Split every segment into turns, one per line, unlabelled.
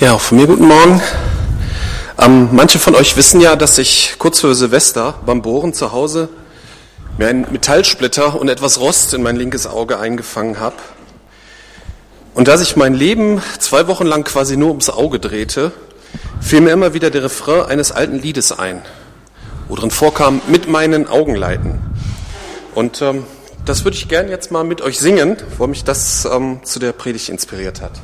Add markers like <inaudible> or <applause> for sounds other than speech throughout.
Ja, auch von mir guten Morgen. Ähm, manche von euch wissen ja, dass ich kurz vor Silvester beim Bohren zu Hause mir einen Metallsplitter und etwas Rost in mein linkes Auge eingefangen habe. Und da sich mein Leben zwei Wochen lang quasi nur ums Auge drehte, fiel mir immer wieder der Refrain eines alten Liedes ein, wo drin vorkam, mit meinen Augen leiten. Und ähm, das würde ich gern jetzt mal mit euch singen, wo mich das ähm, zu der Predigt inspiriert hat.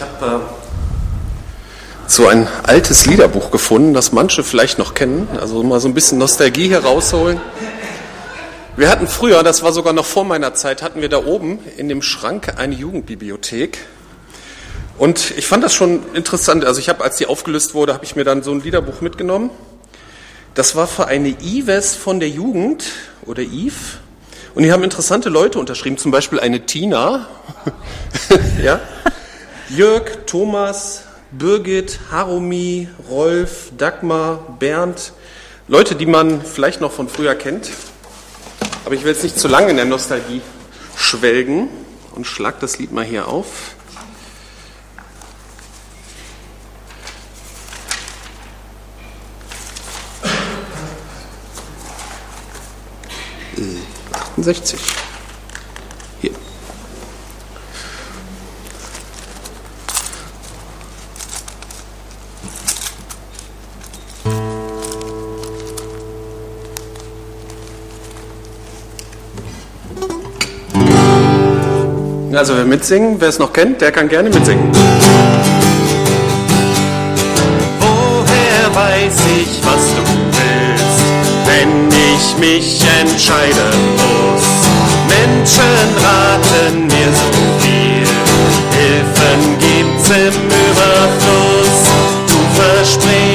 Ich habe äh, so ein altes Liederbuch gefunden, das manche vielleicht noch kennen, also mal so ein bisschen Nostalgie herausholen. Wir hatten früher, das war sogar noch vor meiner Zeit, hatten wir da oben in dem Schrank eine Jugendbibliothek. Und ich fand das schon interessant. Also ich habe, als die aufgelöst wurde, habe ich mir dann so ein Liederbuch mitgenommen. Das war für eine Ives von der Jugend oder Eve. Und die haben interessante Leute unterschrieben, zum Beispiel eine Tina. <laughs> ja. Jörg, Thomas, Birgit, Harumi, Rolf, Dagmar, Bernd, Leute, die man vielleicht noch von früher kennt. Aber ich will jetzt nicht zu lange in der Nostalgie schwelgen und schlag das Lied mal hier auf. Äh, 68. Also wer mitsingen, wer es noch kennt, der kann gerne mitsingen.
Woher weiß ich, was du willst, wenn ich mich entscheiden muss? Menschen raten mir so viel, Hilfen gibt's im Überfluss. Du versprichst,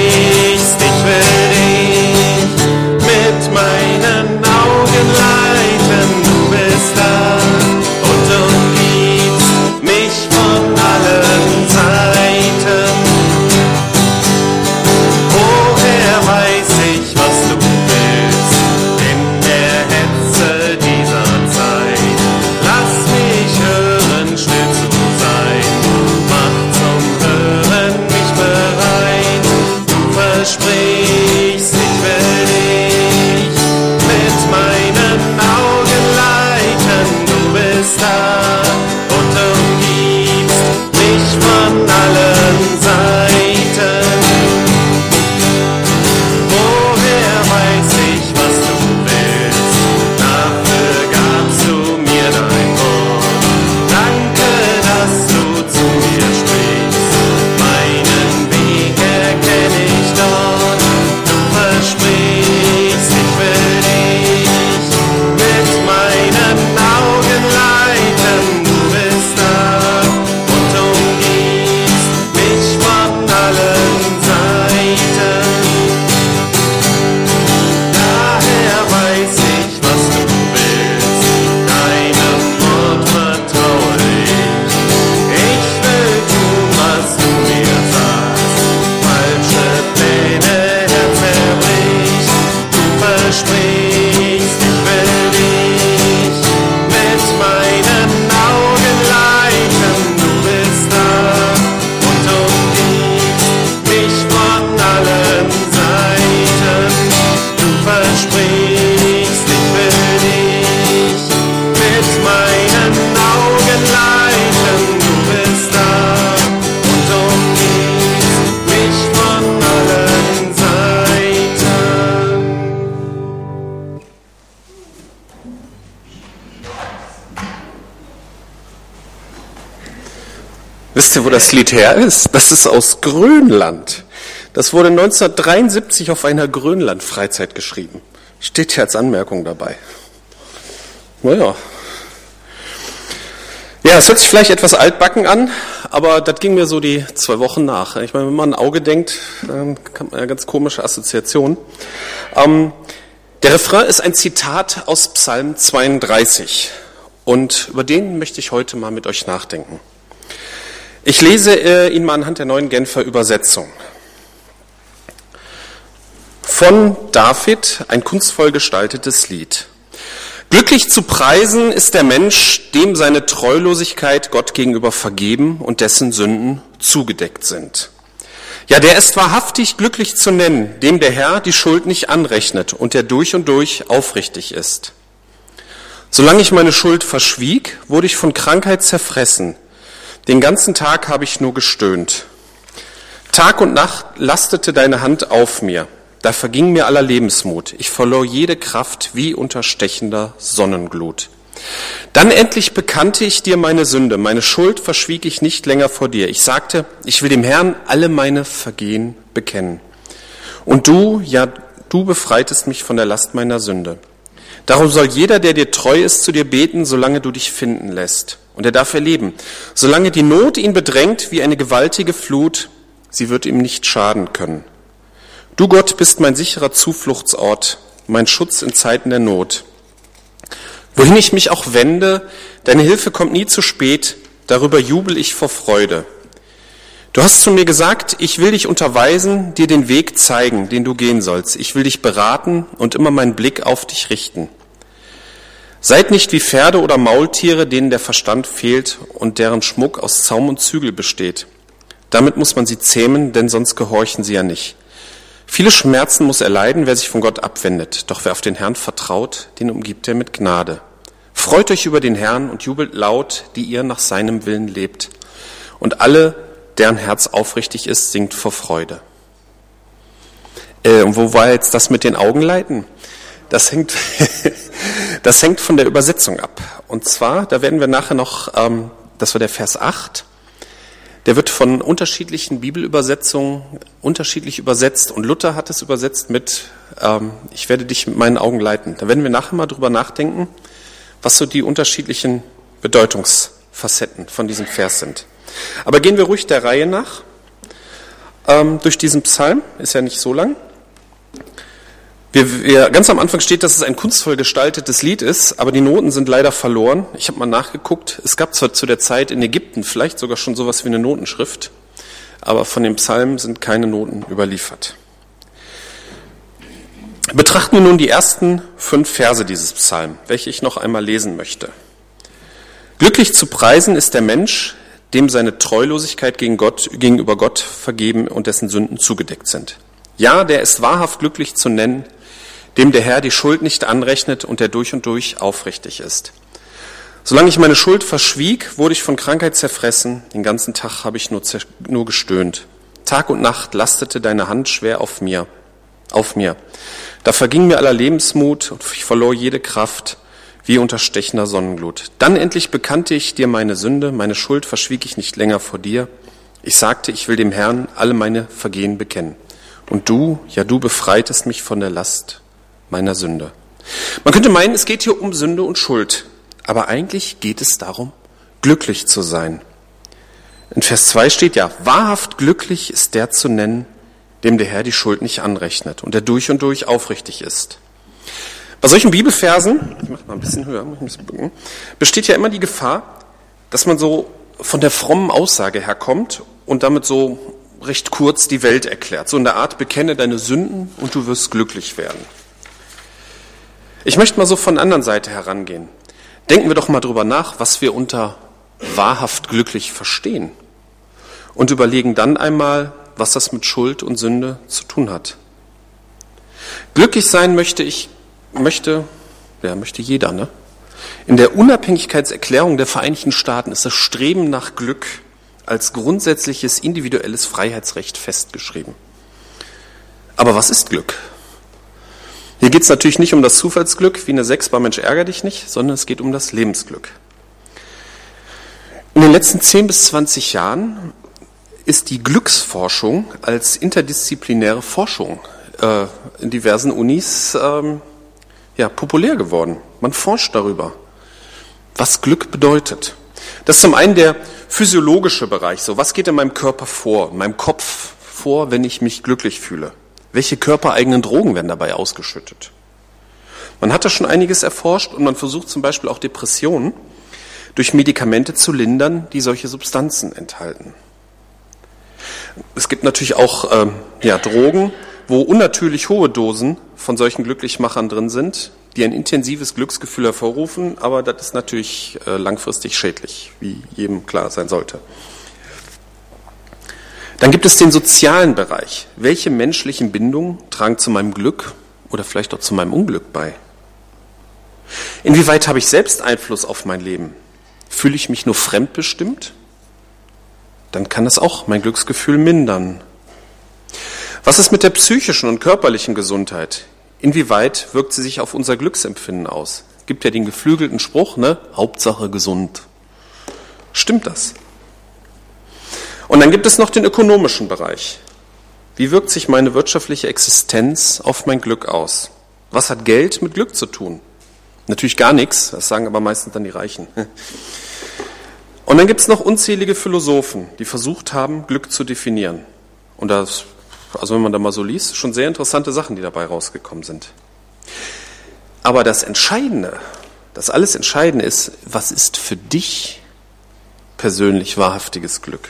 Wisst ihr, wo das Lied her ist? Das ist aus Grönland. Das wurde 1973 auf einer Grönland-Freizeit geschrieben. Steht hier als Anmerkung dabei. Naja. Ja, es hört sich vielleicht etwas altbacken an, aber das ging mir so die zwei Wochen nach. Ich meine, wenn man ein Auge denkt, dann kann man ja ganz komische Assoziationen. Ähm, der Refrain ist ein Zitat aus Psalm 32 und über den möchte ich heute mal mit euch nachdenken. Ich lese äh, ihn mal anhand der neuen Genfer Übersetzung. Von David ein kunstvoll gestaltetes Lied. Glücklich zu preisen ist der Mensch, dem seine Treulosigkeit Gott gegenüber vergeben und dessen Sünden zugedeckt sind. Ja, der ist wahrhaftig glücklich zu nennen, dem der Herr die Schuld nicht anrechnet und der durch und durch aufrichtig ist. Solange ich meine Schuld verschwieg, wurde ich von Krankheit zerfressen. Den ganzen Tag habe ich nur gestöhnt. Tag und Nacht lastete deine Hand auf mir. Da verging mir aller Lebensmut. Ich verlor jede Kraft wie unter stechender Sonnenglut. Dann endlich bekannte ich dir meine Sünde, meine Schuld verschwieg ich nicht länger vor dir. Ich sagte, ich will dem Herrn alle meine Vergehen bekennen. Und du, ja, du befreitest mich von der Last meiner Sünde. Darum soll jeder, der dir treu ist, zu dir beten, solange du dich finden lässt. Und er darf erleben, solange die Not ihn bedrängt wie eine gewaltige Flut, sie wird ihm nicht schaden können. Du Gott bist mein sicherer Zufluchtsort, mein Schutz in Zeiten der Not. Wohin ich mich auch wende, deine Hilfe kommt nie zu spät, darüber jubel ich vor Freude. Du hast zu mir gesagt, ich will dich unterweisen, dir den Weg zeigen, den du gehen sollst. Ich will dich beraten und immer meinen Blick auf dich richten. Seid nicht wie Pferde oder Maultiere, denen der Verstand fehlt und deren Schmuck aus Zaum und Zügel besteht. Damit muss man sie zähmen, denn sonst gehorchen sie ja nicht. Viele Schmerzen muss er leiden, wer sich von Gott abwendet. Doch wer auf den Herrn vertraut, den umgibt er mit Gnade. Freut euch über den Herrn und jubelt laut, die ihr nach seinem Willen lebt. Und alle, deren Herz aufrichtig ist, singt vor Freude. Äh, und wo war jetzt das mit den Augenleiten? Das hängt, <laughs> das hängt von der Übersetzung ab. Und zwar, da werden wir nachher noch, ähm, das war der Vers 8, der wird von unterschiedlichen Bibelübersetzungen unterschiedlich übersetzt und Luther hat es übersetzt mit ähm, Ich werde dich mit meinen Augen leiten. Da werden wir nachher mal drüber nachdenken, was so die unterschiedlichen Bedeutungsfacetten von diesem Vers sind. Aber gehen wir ruhig der Reihe nach ähm, durch diesen Psalm, ist ja nicht so lang. Wir, wir, ganz am Anfang steht, dass es ein kunstvoll gestaltetes Lied ist, aber die Noten sind leider verloren. Ich habe mal nachgeguckt. Es gab zwar zu der Zeit in Ägypten vielleicht sogar schon sowas wie eine Notenschrift, aber von dem Psalm sind keine Noten überliefert. Betrachten wir nun die ersten fünf Verse dieses Psalm, welche ich noch einmal lesen möchte. Glücklich zu preisen ist der Mensch, dem seine Treulosigkeit gegen Gott, gegenüber Gott vergeben und dessen Sünden zugedeckt sind. Ja, der ist wahrhaft glücklich zu nennen, dem der Herr die Schuld nicht anrechnet und der durch und durch aufrichtig ist. Solange ich meine Schuld verschwieg, wurde ich von Krankheit zerfressen, den ganzen Tag habe ich nur, nur gestöhnt. Tag und Nacht lastete deine Hand schwer auf mir, auf mir. Da verging mir aller Lebensmut und ich verlor jede Kraft wie unter stechender Sonnenglut. Dann endlich bekannte ich dir meine Sünde, meine Schuld verschwieg ich nicht länger vor dir. Ich sagte, ich will dem Herrn alle meine Vergehen bekennen. Und du, ja du befreitest mich von der Last meiner Sünde. Man könnte meinen, es geht hier um Sünde und Schuld, aber eigentlich geht es darum, glücklich zu sein. In Vers 2 steht ja, wahrhaft glücklich ist der zu nennen, dem der Herr die Schuld nicht anrechnet und der durch und durch aufrichtig ist. Bei solchen Bibelversen, ich mache mal ein bisschen höher, besteht ja immer die Gefahr, dass man so von der frommen Aussage herkommt und damit so recht kurz die Welt erklärt. So in der Art, bekenne deine Sünden und du wirst glücklich werden. Ich möchte mal so von der anderen Seite herangehen. Denken wir doch mal drüber nach, was wir unter wahrhaft glücklich verstehen. Und überlegen dann einmal, was das mit Schuld und Sünde zu tun hat. Glücklich sein möchte ich, möchte, ja, möchte jeder, ne? In der Unabhängigkeitserklärung der Vereinigten Staaten ist das Streben nach Glück als grundsätzliches individuelles Freiheitsrecht festgeschrieben. Aber was ist Glück? Hier geht es natürlich nicht um das Zufallsglück wie eine Sechs bei Mensch ärger dich nicht, sondern es geht um das Lebensglück. In den letzten 10 bis 20 Jahren ist die Glücksforschung als interdisziplinäre Forschung äh, in diversen Unis ähm, ja, populär geworden. Man forscht darüber, was Glück bedeutet. Das ist zum einen der physiologische Bereich. So, was geht in meinem Körper vor, in meinem Kopf vor, wenn ich mich glücklich fühle? Welche körpereigenen Drogen werden dabei ausgeschüttet? Man hat da schon einiges erforscht und man versucht zum Beispiel auch Depressionen durch Medikamente zu lindern, die solche Substanzen enthalten. Es gibt natürlich auch ähm, ja, Drogen, wo unnatürlich hohe Dosen von solchen Glücklichmachern drin sind, die ein intensives Glücksgefühl hervorrufen, aber das ist natürlich äh, langfristig schädlich, wie jedem klar sein sollte. Dann gibt es den sozialen Bereich. Welche menschlichen Bindungen tragen zu meinem Glück oder vielleicht auch zu meinem Unglück bei? Inwieweit habe ich selbst Einfluss auf mein Leben? Fühle ich mich nur fremdbestimmt? Dann kann das auch mein Glücksgefühl mindern. Was ist mit der psychischen und körperlichen Gesundheit? Inwieweit wirkt sie sich auf unser Glücksempfinden aus? Gibt ja den geflügelten Spruch, ne? Hauptsache gesund. Stimmt das? Und dann gibt es noch den ökonomischen Bereich. Wie wirkt sich meine wirtschaftliche Existenz auf mein Glück aus? Was hat Geld mit Glück zu tun? Natürlich gar nichts, das sagen aber meistens dann die Reichen. <laughs> Und dann gibt es noch unzählige Philosophen, die versucht haben, Glück zu definieren. Und das, also wenn man da mal so liest, schon sehr interessante Sachen, die dabei rausgekommen sind. Aber das Entscheidende, das alles Entscheidende ist, was ist für dich persönlich wahrhaftiges Glück?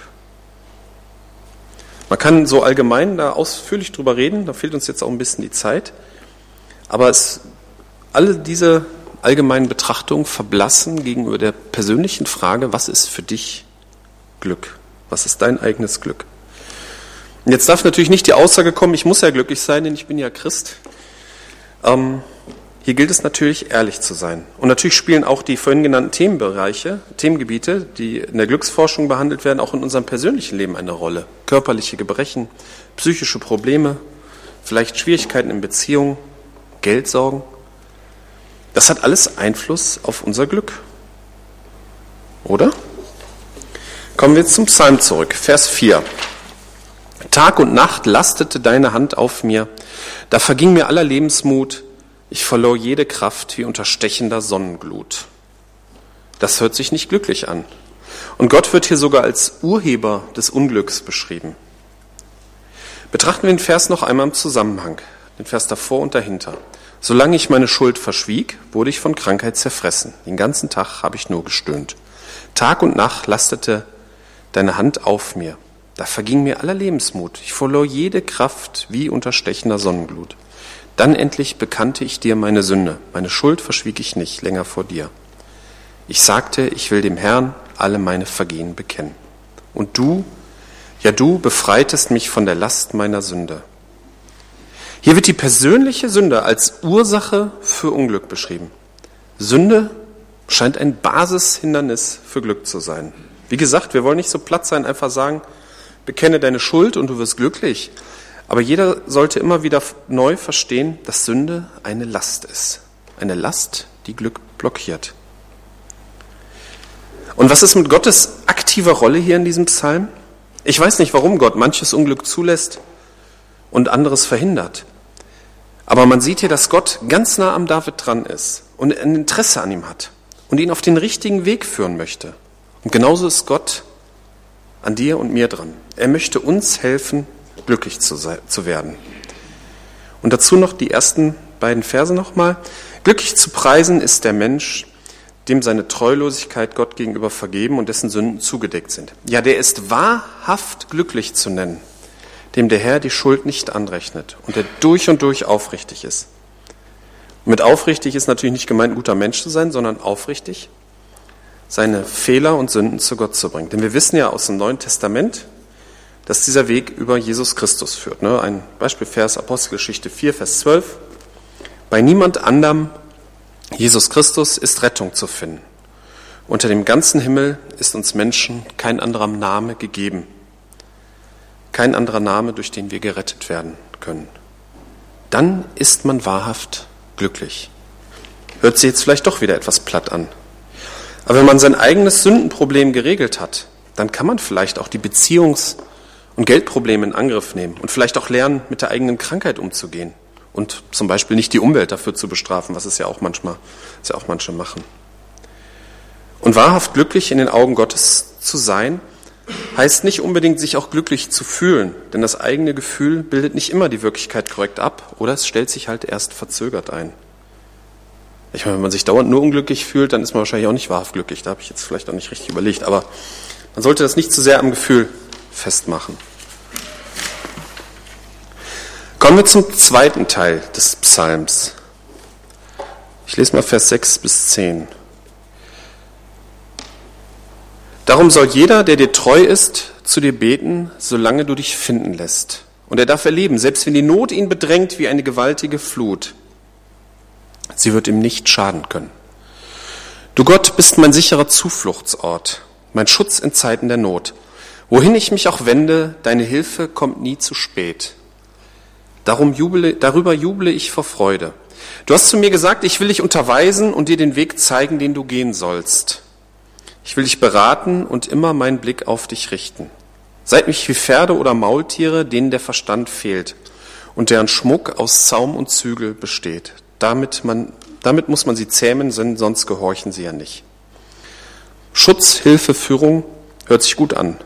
Man kann so allgemein da ausführlich drüber reden, da fehlt uns jetzt auch ein bisschen die Zeit. Aber es, alle diese allgemeinen Betrachtungen verblassen gegenüber der persönlichen Frage, was ist für dich Glück? Was ist dein eigenes Glück? Und jetzt darf natürlich nicht die Aussage kommen, ich muss ja glücklich sein, denn ich bin ja Christ. Ähm, hier gilt es natürlich, ehrlich zu sein. Und natürlich spielen auch die vorhin genannten Themenbereiche, Themengebiete, die in der Glücksforschung behandelt werden, auch in unserem persönlichen Leben eine Rolle. Körperliche Gebrechen, psychische Probleme, vielleicht Schwierigkeiten in Beziehungen, Geldsorgen. Das hat alles Einfluss auf unser Glück. Oder? Kommen wir jetzt zum Psalm zurück, Vers 4. Tag und Nacht lastete deine Hand auf mir, da verging mir aller Lebensmut, ich verlor jede Kraft wie unter stechender Sonnenglut. Das hört sich nicht glücklich an. Und Gott wird hier sogar als Urheber des Unglücks beschrieben. Betrachten wir den Vers noch einmal im Zusammenhang, den Vers davor und dahinter. Solange ich meine Schuld verschwieg, wurde ich von Krankheit zerfressen. Den ganzen Tag habe ich nur gestöhnt. Tag und Nacht lastete deine Hand auf mir. Da verging mir aller Lebensmut. Ich verlor jede Kraft wie unter stechender Sonnenglut. Dann endlich bekannte ich dir meine Sünde. Meine Schuld verschwieg ich nicht länger vor dir. Ich sagte, ich will dem Herrn alle meine Vergehen bekennen. Und du, ja du befreitest mich von der Last meiner Sünde. Hier wird die persönliche Sünde als Ursache für Unglück beschrieben. Sünde scheint ein Basishindernis für Glück zu sein. Wie gesagt, wir wollen nicht so platt sein, einfach sagen, bekenne deine Schuld und du wirst glücklich. Aber jeder sollte immer wieder neu verstehen, dass Sünde eine Last ist. Eine Last, die Glück blockiert. Und was ist mit Gottes aktiver Rolle hier in diesem Psalm? Ich weiß nicht, warum Gott manches Unglück zulässt und anderes verhindert. Aber man sieht hier, dass Gott ganz nah am David dran ist und ein Interesse an ihm hat und ihn auf den richtigen Weg führen möchte. Und genauso ist Gott an dir und mir dran. Er möchte uns helfen, glücklich zu, sein, zu werden. Und dazu noch die ersten beiden Verse nochmal. Glücklich zu preisen ist der Mensch, dem seine Treulosigkeit Gott gegenüber vergeben und dessen Sünden zugedeckt sind. Ja, der ist wahrhaft glücklich zu nennen, dem der Herr die Schuld nicht anrechnet und der durch und durch aufrichtig ist. Mit aufrichtig ist natürlich nicht gemeint, ein guter Mensch zu sein, sondern aufrichtig, seine Fehler und Sünden zu Gott zu bringen. Denn wir wissen ja aus dem Neuen Testament, dass dieser Weg über Jesus Christus führt. Ne? Ein Beispielvers, Apostelgeschichte 4, Vers 12. Bei niemand anderem, Jesus Christus, ist Rettung zu finden. Unter dem ganzen Himmel ist uns Menschen kein anderer Name gegeben. Kein anderer Name, durch den wir gerettet werden können. Dann ist man wahrhaft glücklich. Hört sich jetzt vielleicht doch wieder etwas platt an. Aber wenn man sein eigenes Sündenproblem geregelt hat, dann kann man vielleicht auch die Beziehungs- und Geldprobleme in Angriff nehmen und vielleicht auch lernen, mit der eigenen Krankheit umzugehen und zum Beispiel nicht die Umwelt dafür zu bestrafen, was es ja auch manchmal, was ja auch manche machen. Und wahrhaft glücklich in den Augen Gottes zu sein, heißt nicht unbedingt, sich auch glücklich zu fühlen, denn das eigene Gefühl bildet nicht immer die Wirklichkeit korrekt ab oder es stellt sich halt erst verzögert ein. Ich meine, wenn man sich dauernd nur unglücklich fühlt, dann ist man wahrscheinlich auch nicht wahrhaft glücklich. Da habe ich jetzt vielleicht auch nicht richtig überlegt, aber man sollte das nicht zu sehr am Gefühl festmachen. Kommen wir zum zweiten Teil des Psalms. Ich lese mal Vers 6 bis 10. Darum soll jeder, der dir treu ist, zu dir beten, solange du dich finden lässt. Und er darf erleben, selbst wenn die Not ihn bedrängt wie eine gewaltige Flut, sie wird ihm nicht schaden können. Du Gott bist mein sicherer Zufluchtsort, mein Schutz in Zeiten der Not. Wohin ich mich auch wende, deine Hilfe kommt nie zu spät. Darum jubele, darüber juble ich vor Freude. Du hast zu mir gesagt, ich will dich unterweisen und dir den Weg zeigen, den du gehen sollst. Ich will dich beraten und immer meinen Blick auf dich richten. Seid mich wie Pferde oder Maultiere, denen der Verstand fehlt und deren Schmuck aus Zaum und Zügel besteht. Damit, man, damit muss man sie zähmen, sonst gehorchen sie ja nicht. Schutz, Hilfe, Führung hört sich gut an.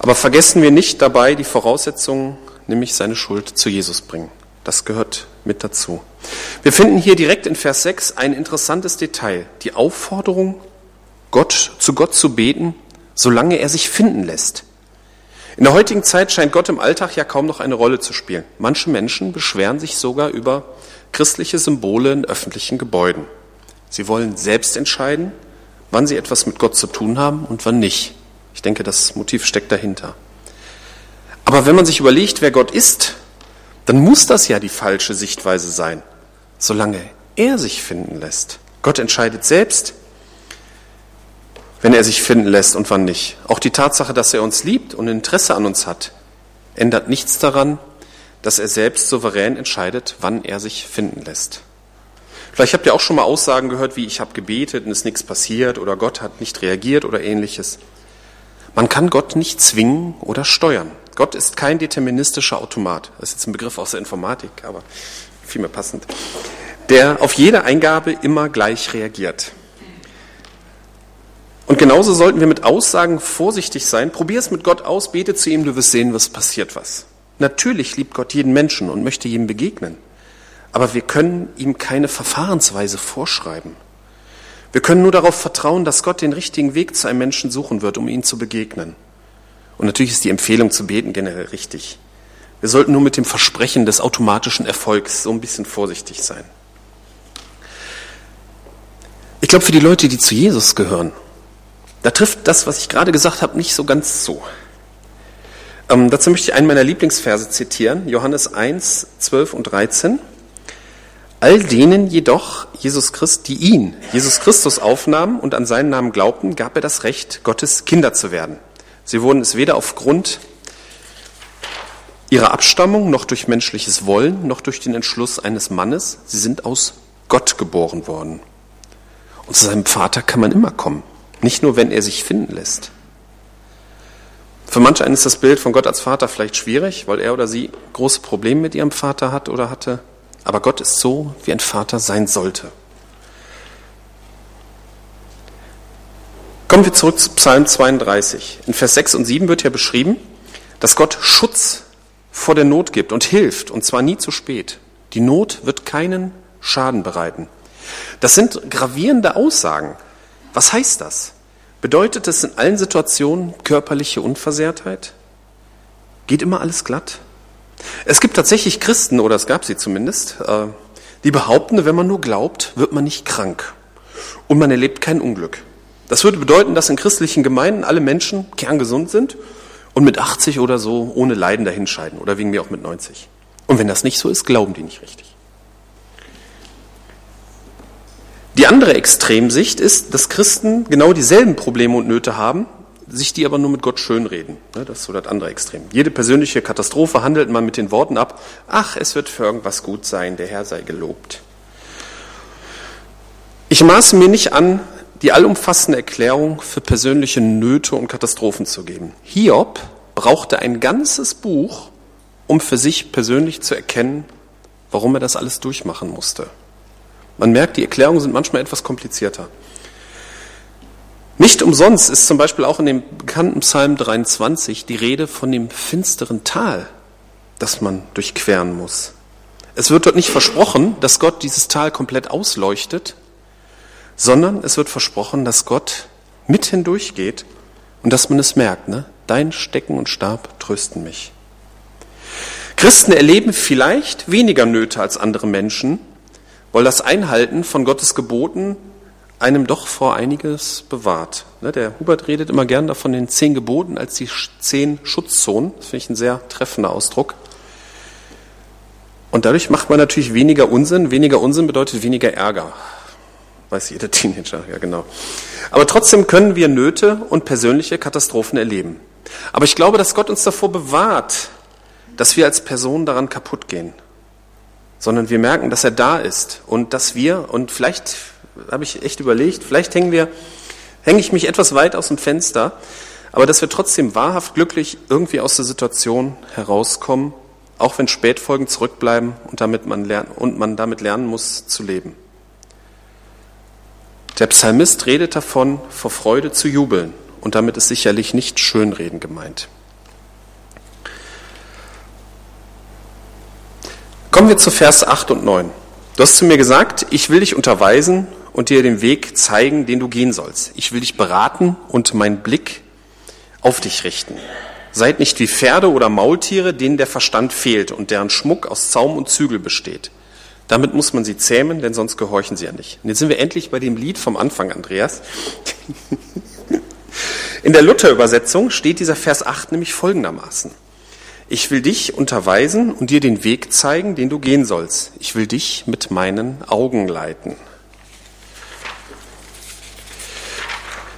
Aber vergessen wir nicht dabei die Voraussetzungen nämlich seine Schuld zu Jesus bringen. Das gehört mit dazu. Wir finden hier direkt in Vers 6 ein interessantes Detail. Die Aufforderung, Gott, zu Gott zu beten, solange er sich finden lässt. In der heutigen Zeit scheint Gott im Alltag ja kaum noch eine Rolle zu spielen. Manche Menschen beschweren sich sogar über christliche Symbole in öffentlichen Gebäuden. Sie wollen selbst entscheiden, wann sie etwas mit Gott zu tun haben und wann nicht. Ich denke, das Motiv steckt dahinter. Aber wenn man sich überlegt, wer Gott ist, dann muss das ja die falsche Sichtweise sein, solange er sich finden lässt. Gott entscheidet selbst, wenn er sich finden lässt und wann nicht. Auch die Tatsache, dass er uns liebt und Interesse an uns hat, ändert nichts daran, dass er selbst souverän entscheidet, wann er sich finden lässt. Vielleicht habt ihr auch schon mal Aussagen gehört, wie ich habe gebetet und es ist nichts passiert oder Gott hat nicht reagiert oder ähnliches. Man kann Gott nicht zwingen oder steuern. Gott ist kein deterministischer Automat. Das ist jetzt ein Begriff aus der Informatik, aber viel mehr passend. Der auf jede Eingabe immer gleich reagiert. Und genauso sollten wir mit Aussagen vorsichtig sein. Probier es mit Gott aus, bete zu ihm, du wirst sehen, was passiert was. Natürlich liebt Gott jeden Menschen und möchte ihm begegnen. Aber wir können ihm keine Verfahrensweise vorschreiben. Wir können nur darauf vertrauen, dass Gott den richtigen Weg zu einem Menschen suchen wird, um ihm zu begegnen. Und natürlich ist die Empfehlung zu beten generell richtig. Wir sollten nur mit dem Versprechen des automatischen Erfolgs so ein bisschen vorsichtig sein. Ich glaube, für die Leute, die zu Jesus gehören, da trifft das, was ich gerade gesagt habe, nicht so ganz zu. Ähm, dazu möchte ich einen meiner Lieblingsverse zitieren, Johannes 1, 12 und 13. All denen jedoch, Jesus Christ, die ihn, Jesus Christus aufnahmen und an seinen Namen glaubten, gab er das Recht, Gottes Kinder zu werden. Sie wurden es weder aufgrund ihrer Abstammung, noch durch menschliches Wollen, noch durch den Entschluss eines Mannes. Sie sind aus Gott geboren worden. Und zu seinem Vater kann man immer kommen, nicht nur, wenn er sich finden lässt. Für manche einen ist das Bild von Gott als Vater vielleicht schwierig, weil er oder sie große Probleme mit ihrem Vater hat oder hatte. Aber Gott ist so, wie ein Vater sein sollte. Kommen wir zurück zu Psalm 32. In Vers 6 und 7 wird ja beschrieben, dass Gott Schutz vor der Not gibt und hilft, und zwar nie zu spät. Die Not wird keinen Schaden bereiten. Das sind gravierende Aussagen. Was heißt das? Bedeutet es in allen Situationen körperliche Unversehrtheit? Geht immer alles glatt? Es gibt tatsächlich Christen, oder es gab sie zumindest, äh, die behaupten, wenn man nur glaubt, wird man nicht krank und man erlebt kein Unglück. Das würde bedeuten, dass in christlichen Gemeinden alle Menschen kerngesund sind und mit 80 oder so ohne Leiden dahinscheiden oder wegen mir auch mit 90. Und wenn das nicht so ist, glauben die nicht richtig. Die andere Extremsicht ist, dass Christen genau dieselben Probleme und Nöte haben, sich die aber nur mit Gott schönreden. Das ist so das andere Extrem. Jede persönliche Katastrophe handelt man mit den Worten ab, ach, es wird für irgendwas gut sein, der Herr sei gelobt. Ich maße mir nicht an, die allumfassende Erklärung für persönliche Nöte und Katastrophen zu geben. Hiob brauchte ein ganzes Buch, um für sich persönlich zu erkennen, warum er das alles durchmachen musste. Man merkt, die Erklärungen sind manchmal etwas komplizierter. Nicht umsonst ist zum Beispiel auch in dem bekannten Psalm 23 die Rede von dem finsteren Tal, das man durchqueren muss. Es wird dort nicht versprochen, dass Gott dieses Tal komplett ausleuchtet, sondern es wird versprochen, dass Gott mit hindurchgeht und dass man es merkt. Ne? Dein Stecken und Stab trösten mich. Christen erleben vielleicht weniger Nöte als andere Menschen, weil das Einhalten von Gottes Geboten einem doch vor einiges bewahrt. Ne, der Hubert redet immer gern davon den zehn Geboten als die zehn Schutzzonen. Das finde ich ein sehr treffender Ausdruck. Und dadurch macht man natürlich weniger Unsinn. Weniger Unsinn bedeutet weniger Ärger. Weiß jeder <laughs> Teenager, ja genau. Aber trotzdem können wir Nöte und persönliche Katastrophen erleben. Aber ich glaube, dass Gott uns davor bewahrt, dass wir als Person daran kaputt gehen. Sondern wir merken, dass er da ist und dass wir, und vielleicht habe ich echt überlegt, vielleicht hängen wir, hänge ich mich etwas weit aus dem Fenster, aber dass wir trotzdem wahrhaft glücklich irgendwie aus der Situation herauskommen, auch wenn Spätfolgen zurückbleiben und, damit man, lernen, und man damit lernen muss zu leben. Der Psalmist redet davon, vor Freude zu jubeln und damit ist sicherlich nicht Schönreden gemeint. Kommen wir zu Vers 8 und 9. Du hast zu mir gesagt, ich will dich unterweisen und dir den Weg zeigen, den du gehen sollst. Ich will dich beraten und meinen Blick auf dich richten. Seid nicht wie Pferde oder Maultiere, denen der Verstand fehlt und deren Schmuck aus Zaum und Zügel besteht. Damit muss man sie zähmen, denn sonst gehorchen sie ja nicht. Und jetzt sind wir endlich bei dem Lied vom Anfang, Andreas. <laughs> In der Luther-Übersetzung steht dieser Vers 8 nämlich folgendermaßen. Ich will dich unterweisen und dir den Weg zeigen, den du gehen sollst. Ich will dich mit meinen Augen leiten.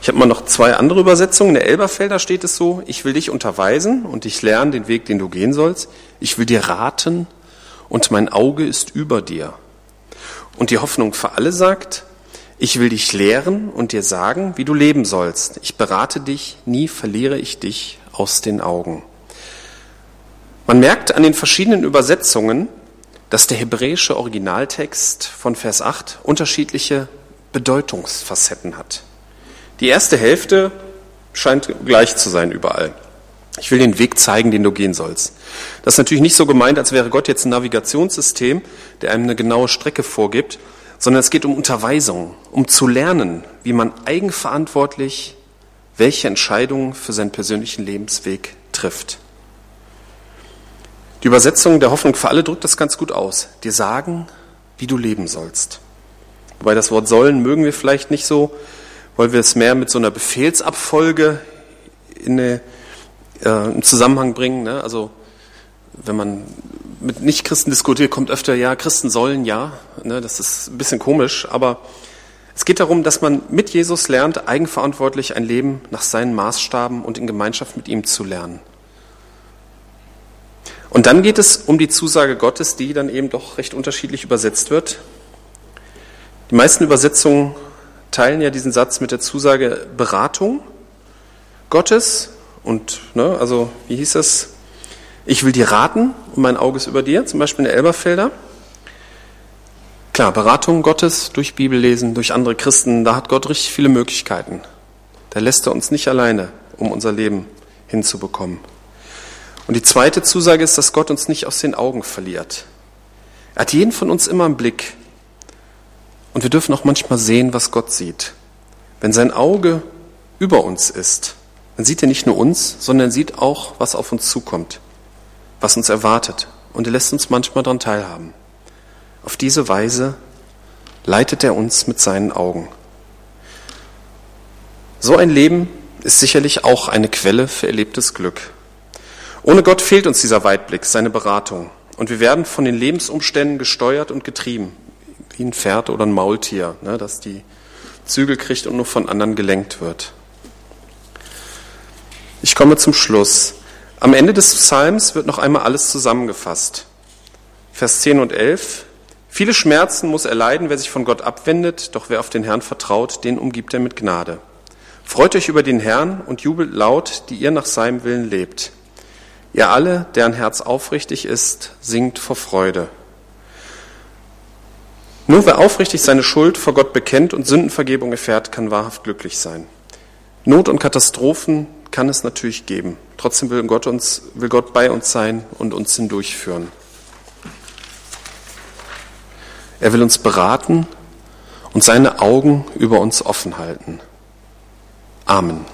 Ich habe mal noch zwei andere Übersetzungen. In der Elberfelder steht es so, ich will dich unterweisen und dich lernen den Weg, den du gehen sollst. Ich will dir raten und mein Auge ist über dir. Und die Hoffnung für alle sagt, ich will dich lehren und dir sagen, wie du leben sollst. Ich berate dich, nie verliere ich dich aus den Augen. Man merkt an den verschiedenen Übersetzungen, dass der hebräische Originaltext von Vers 8 unterschiedliche Bedeutungsfacetten hat. Die erste Hälfte scheint gleich zu sein überall. Ich will den Weg zeigen, den du gehen sollst. Das ist natürlich nicht so gemeint, als wäre Gott jetzt ein Navigationssystem, der einem eine genaue Strecke vorgibt, sondern es geht um Unterweisung, um zu lernen, wie man eigenverantwortlich welche Entscheidungen für seinen persönlichen Lebensweg trifft. Die Übersetzung der Hoffnung für alle drückt das ganz gut aus. Dir sagen, wie du leben sollst. Wobei das Wort sollen mögen wir vielleicht nicht so weil wir es mehr mit so einer Befehlsabfolge in eine, äh, einen Zusammenhang bringen. Ne? Also wenn man mit Nichtchristen diskutiert, kommt öfter, ja, Christen sollen ja. Ne? Das ist ein bisschen komisch, aber es geht darum, dass man mit Jesus lernt, eigenverantwortlich ein Leben nach seinen Maßstaben und in Gemeinschaft mit ihm zu lernen. Und dann geht es um die Zusage Gottes, die dann eben doch recht unterschiedlich übersetzt wird. Die meisten Übersetzungen teilen ja diesen Satz mit der Zusage Beratung Gottes und, ne, also wie hieß das? Ich will dir raten und mein Auge ist über dir, zum Beispiel in der Elberfelder. Klar, Beratung Gottes durch Bibellesen, durch andere Christen, da hat Gott richtig viele Möglichkeiten. Da lässt er uns nicht alleine, um unser Leben hinzubekommen. Und die zweite Zusage ist, dass Gott uns nicht aus den Augen verliert. Er hat jeden von uns immer im Blick. Und wir dürfen auch manchmal sehen, was Gott sieht. Wenn sein Auge über uns ist, dann sieht er nicht nur uns, sondern sieht auch, was auf uns zukommt, was uns erwartet. Und er lässt uns manchmal daran teilhaben. Auf diese Weise leitet er uns mit seinen Augen. So ein Leben ist sicherlich auch eine Quelle für erlebtes Glück. Ohne Gott fehlt uns dieser Weitblick, seine Beratung. Und wir werden von den Lebensumständen gesteuert und getrieben wie ein Pferd oder ein Maultier, ne, das die Zügel kriegt und nur von anderen gelenkt wird. Ich komme zum Schluss. Am Ende des Psalms wird noch einmal alles zusammengefasst. Vers 10 und 11. Viele Schmerzen muss er leiden, wer sich von Gott abwendet, doch wer auf den Herrn vertraut, den umgibt er mit Gnade. Freut euch über den Herrn und jubelt laut, die ihr nach seinem Willen lebt. Ihr alle, deren Herz aufrichtig ist, singt vor Freude. Nur wer aufrichtig seine Schuld vor Gott bekennt und Sündenvergebung erfährt, kann wahrhaft glücklich sein. Not und Katastrophen kann es natürlich geben. Trotzdem will Gott, uns, will Gott bei uns sein und uns hindurchführen. Er will uns beraten und seine Augen über uns offen halten. Amen.